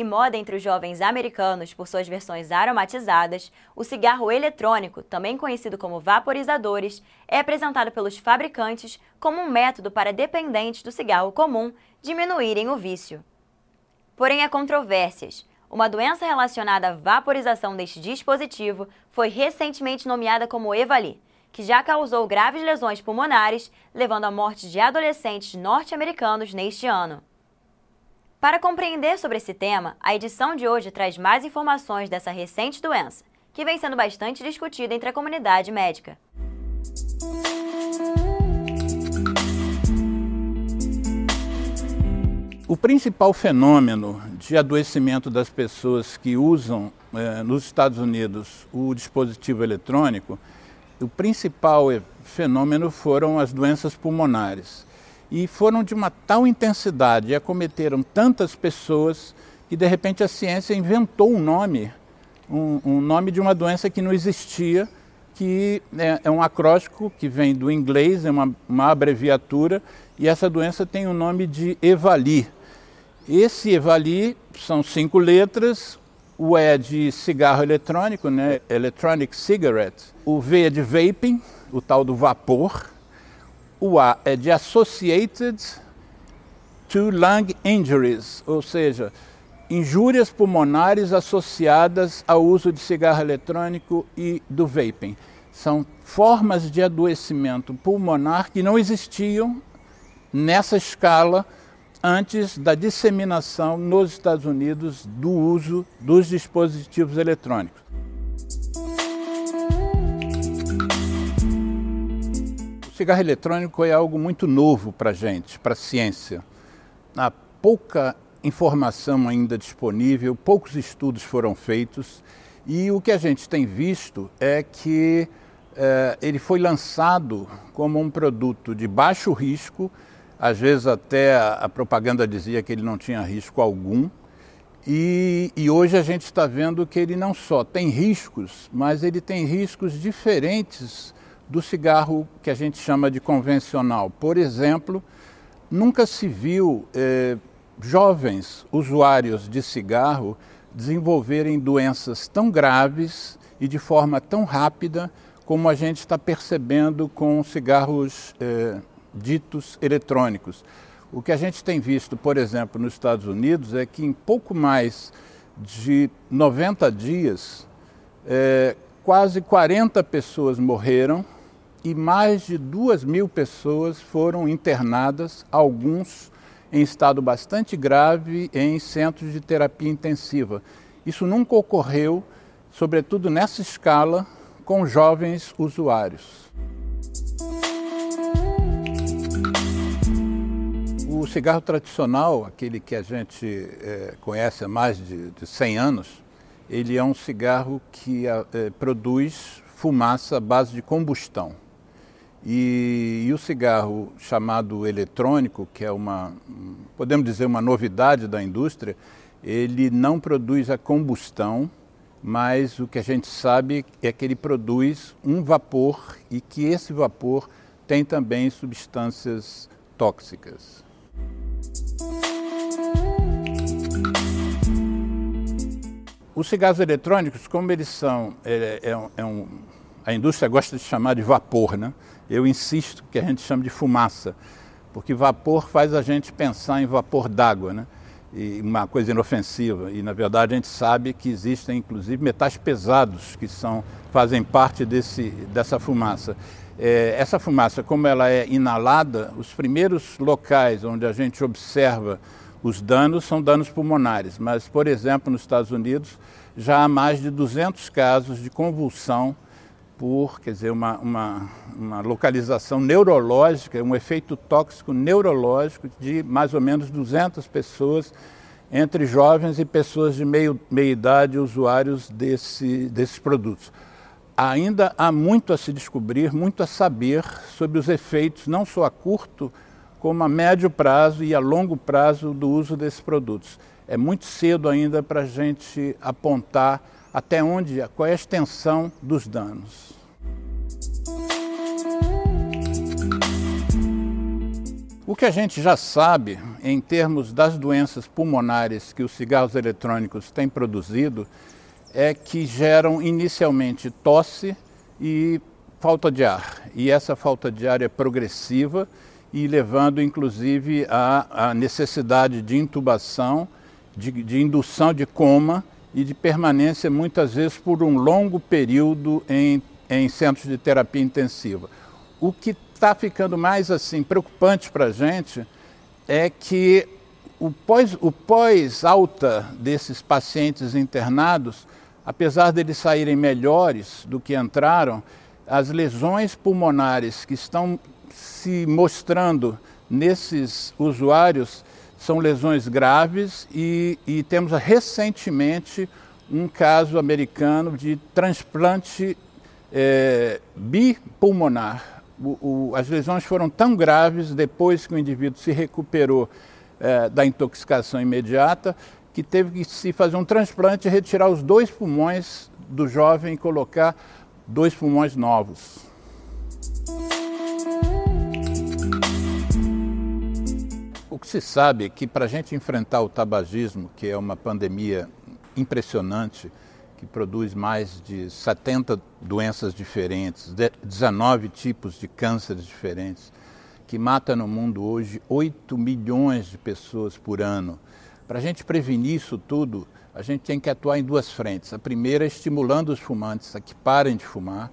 E moda entre os jovens americanos por suas versões aromatizadas, o cigarro eletrônico, também conhecido como vaporizadores, é apresentado pelos fabricantes como um método para dependentes do cigarro comum diminuírem o vício. Porém, há controvérsias. Uma doença relacionada à vaporização deste dispositivo foi recentemente nomeada como EVALI, que já causou graves lesões pulmonares, levando à morte de adolescentes norte-americanos neste ano. Para compreender sobre esse tema, a edição de hoje traz mais informações dessa recente doença, que vem sendo bastante discutida entre a comunidade médica. O principal fenômeno de adoecimento das pessoas que usam eh, nos Estados Unidos o dispositivo eletrônico, o principal fenômeno foram as doenças pulmonares e foram de uma tal intensidade e acometeram tantas pessoas que de repente a ciência inventou um nome, um, um nome de uma doença que não existia, que é, é, um acróstico que vem do inglês, é uma, uma abreviatura, e essa doença tem o nome de EVALI. Esse EVALI são cinco letras, o E é de cigarro eletrônico, né? Electronic Cigarette, o V é de vaping, o tal do vapor, o A é de Associated to Lung Injuries, ou seja, injúrias pulmonares associadas ao uso de cigarro eletrônico e do vaping. São formas de adoecimento pulmonar que não existiam nessa escala antes da disseminação nos Estados Unidos do uso dos dispositivos eletrônicos. Cigarro eletrônico é algo muito novo para a gente, para a ciência. Há pouca informação ainda disponível, poucos estudos foram feitos e o que a gente tem visto é que eh, ele foi lançado como um produto de baixo risco, às vezes até a, a propaganda dizia que ele não tinha risco algum. E, e hoje a gente está vendo que ele não só tem riscos, mas ele tem riscos diferentes do cigarro que a gente chama de convencional. Por exemplo, nunca se viu eh, jovens usuários de cigarro desenvolverem doenças tão graves e de forma tão rápida como a gente está percebendo com cigarros eh, ditos eletrônicos. O que a gente tem visto, por exemplo, nos Estados Unidos é que em pouco mais de 90 dias, eh, quase 40 pessoas morreram e mais de duas mil pessoas foram internadas, alguns em estado bastante grave em centros de terapia intensiva. Isso nunca ocorreu, sobretudo nessa escala, com jovens usuários. O cigarro tradicional, aquele que a gente é, conhece há mais de, de 100 anos, ele é um cigarro que é, produz fumaça à base de combustão. E, e, o cigarro chamado eletrônico, que é uma, podemos dizer, uma novidade da indústria, ele não produz a combustão, mas o que a gente sabe é que ele produz um vapor e que esse vapor tem também substâncias tóxicas. Os cigarros eletrônicos, como eles são, é, é, é um, a indústria gosta de chamar de vapor, né? Eu insisto que a gente chama de fumaça, porque vapor faz a gente pensar em vapor d'água, né? E uma coisa inofensiva. E na verdade a gente sabe que existem inclusive metais pesados que são fazem parte desse, dessa fumaça. É, essa fumaça, como ela é inalada, os primeiros locais onde a gente observa os danos são danos pulmonares. Mas, por exemplo, nos Estados Unidos já há mais de 200 casos de convulsão por quer dizer, uma, uma, uma localização neurológica, um efeito tóxico neurológico de mais ou menos 200 pessoas, entre jovens e pessoas de meio, meia idade, usuários desse, desses produtos. Ainda há muito a se descobrir, muito a saber sobre os efeitos, não só a curto, como a médio prazo e a longo prazo do uso desses produtos. É muito cedo ainda para a gente apontar até onde, qual é a extensão dos danos. O que a gente já sabe em termos das doenças pulmonares que os cigarros eletrônicos têm produzido é que geram inicialmente tosse e falta de ar. E essa falta de ar é progressiva e levando inclusive à, necessidade de intubação, de, de indução de coma e de permanência muitas vezes por um longo período em, em centros de terapia intensiva. O que está ficando mais assim preocupante para a gente é que o pós, o pós alta desses pacientes internados, apesar deles saírem melhores do que entraram, as lesões pulmonares que estão se mostrando nesses usuários são lesões graves e, e temos recentemente um caso americano de transplante é, bipulmonar. O, o, as lesões foram tão graves depois que o indivíduo se recuperou é, da intoxicação imediata que teve que se fazer um transplante e retirar os dois pulmões do jovem e colocar dois pulmões novos. Que se sabe é que para a gente enfrentar o tabagismo, que é uma pandemia impressionante, que produz mais de 70 doenças diferentes, 19 tipos de cânceres diferentes, que mata no mundo hoje 8 milhões de pessoas por ano. Para a gente prevenir isso tudo, a gente tem que atuar em duas frentes. A primeira é estimulando os fumantes a que parem de fumar,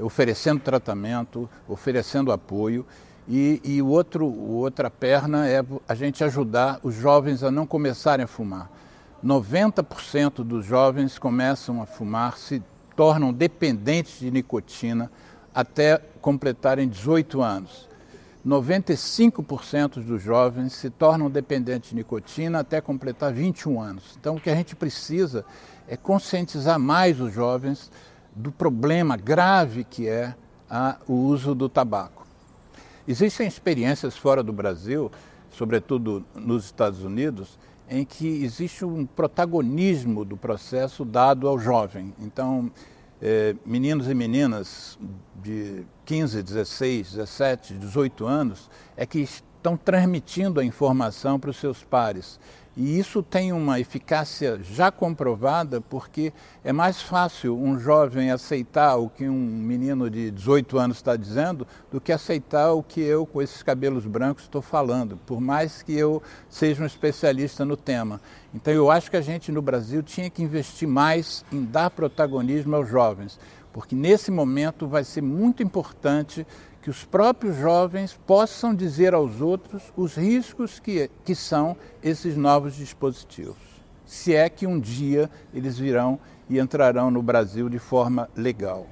oferecendo tratamento, oferecendo apoio. E, e outro, outra perna é a gente ajudar os jovens a não começarem a fumar. 90% dos jovens começam a fumar, se tornam dependentes de nicotina até completarem 18 anos. 95% dos jovens se tornam dependentes de nicotina até completar 21 anos. Então, o que a gente precisa é conscientizar mais os jovens do problema grave que é a, o uso do tabaco. Existem experiências fora do Brasil, sobretudo nos Estados Unidos, em que existe um protagonismo do processo dado ao jovem. Então, é, meninos e meninas de 15, 16, 17, 18 anos é que estão transmitindo a informação para os seus pares. E isso tem uma eficácia já comprovada, porque é mais fácil um jovem aceitar o que um menino de 18 anos está dizendo do que aceitar o que eu, com esses cabelos brancos, estou falando, por mais que eu seja um especialista no tema. Então, eu acho que a gente no Brasil tinha que investir mais em dar protagonismo aos jovens, porque nesse momento vai ser muito importante que os próprios jovens possam dizer aos outros os riscos que, que são esses novos dispositivos. Se é que um dia eles virão e entrarão no Brasil de forma legal.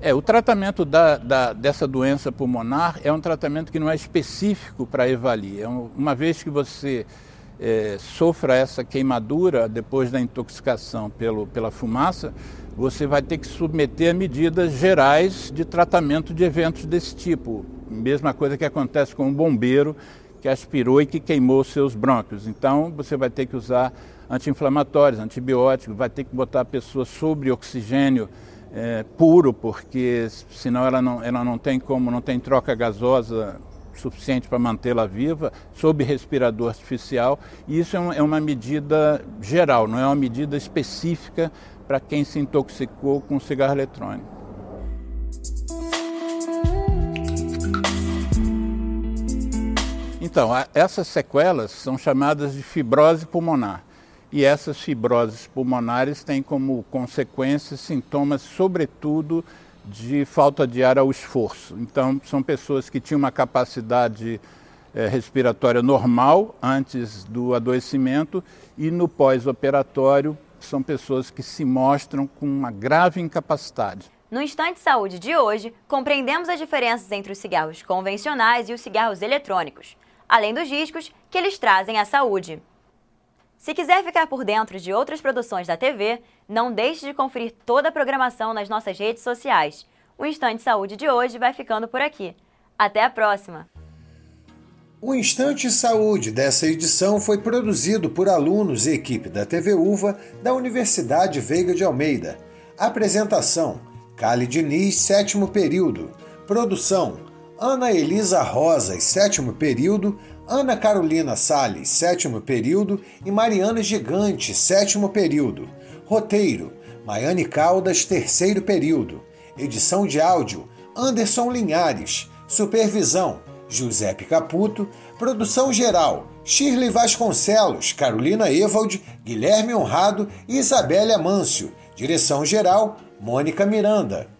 É, o tratamento da, da, dessa doença pulmonar é um tratamento que não é específico para EVALI. É uma vez que você é, sofra essa queimadura depois da intoxicação pelo, pela fumaça, você vai ter que submeter a medidas gerais de tratamento de eventos desse tipo. Mesma coisa que acontece com um bombeiro que aspirou e que queimou seus brônquios. Então, você vai ter que usar anti-inflamatórios, antibióticos, vai ter que botar a pessoa sobre oxigênio é, puro, porque senão ela não, ela não tem como, não tem troca gasosa suficiente para mantê-la viva, sob respirador artificial, e isso é, um, é uma medida geral, não é uma medida específica para quem se intoxicou com cigarro eletrônico. Então, essas sequelas são chamadas de fibrose pulmonar. E essas fibroses pulmonares têm como consequência sintomas, sobretudo, de falta de ar ao esforço. Então, são pessoas que tinham uma capacidade é, respiratória normal antes do adoecimento e no pós-operatório são pessoas que se mostram com uma grave incapacidade. No Instante Saúde de hoje, compreendemos as diferenças entre os cigarros convencionais e os cigarros eletrônicos, além dos riscos que eles trazem à saúde. Se quiser ficar por dentro de outras produções da TV, não deixe de conferir toda a programação nas nossas redes sociais. O Instante Saúde de hoje vai ficando por aqui. Até a próxima! O Instante Saúde dessa edição foi produzido por alunos e equipe da TV UVA da Universidade Veiga de Almeida. Apresentação: Cali Diniz, sétimo período. Produção: Ana Elisa Rosas, sétimo período. Ana Carolina Salles, sétimo período. E Mariana Gigante, sétimo período. Roteiro: Maiane Caldas, terceiro período. Edição de áudio: Anderson Linhares. Supervisão: Giuseppe Caputo. Produção geral: Shirley Vasconcelos, Carolina Evald, Guilherme Honrado e Isabelle Amâncio. Direção geral: Mônica Miranda.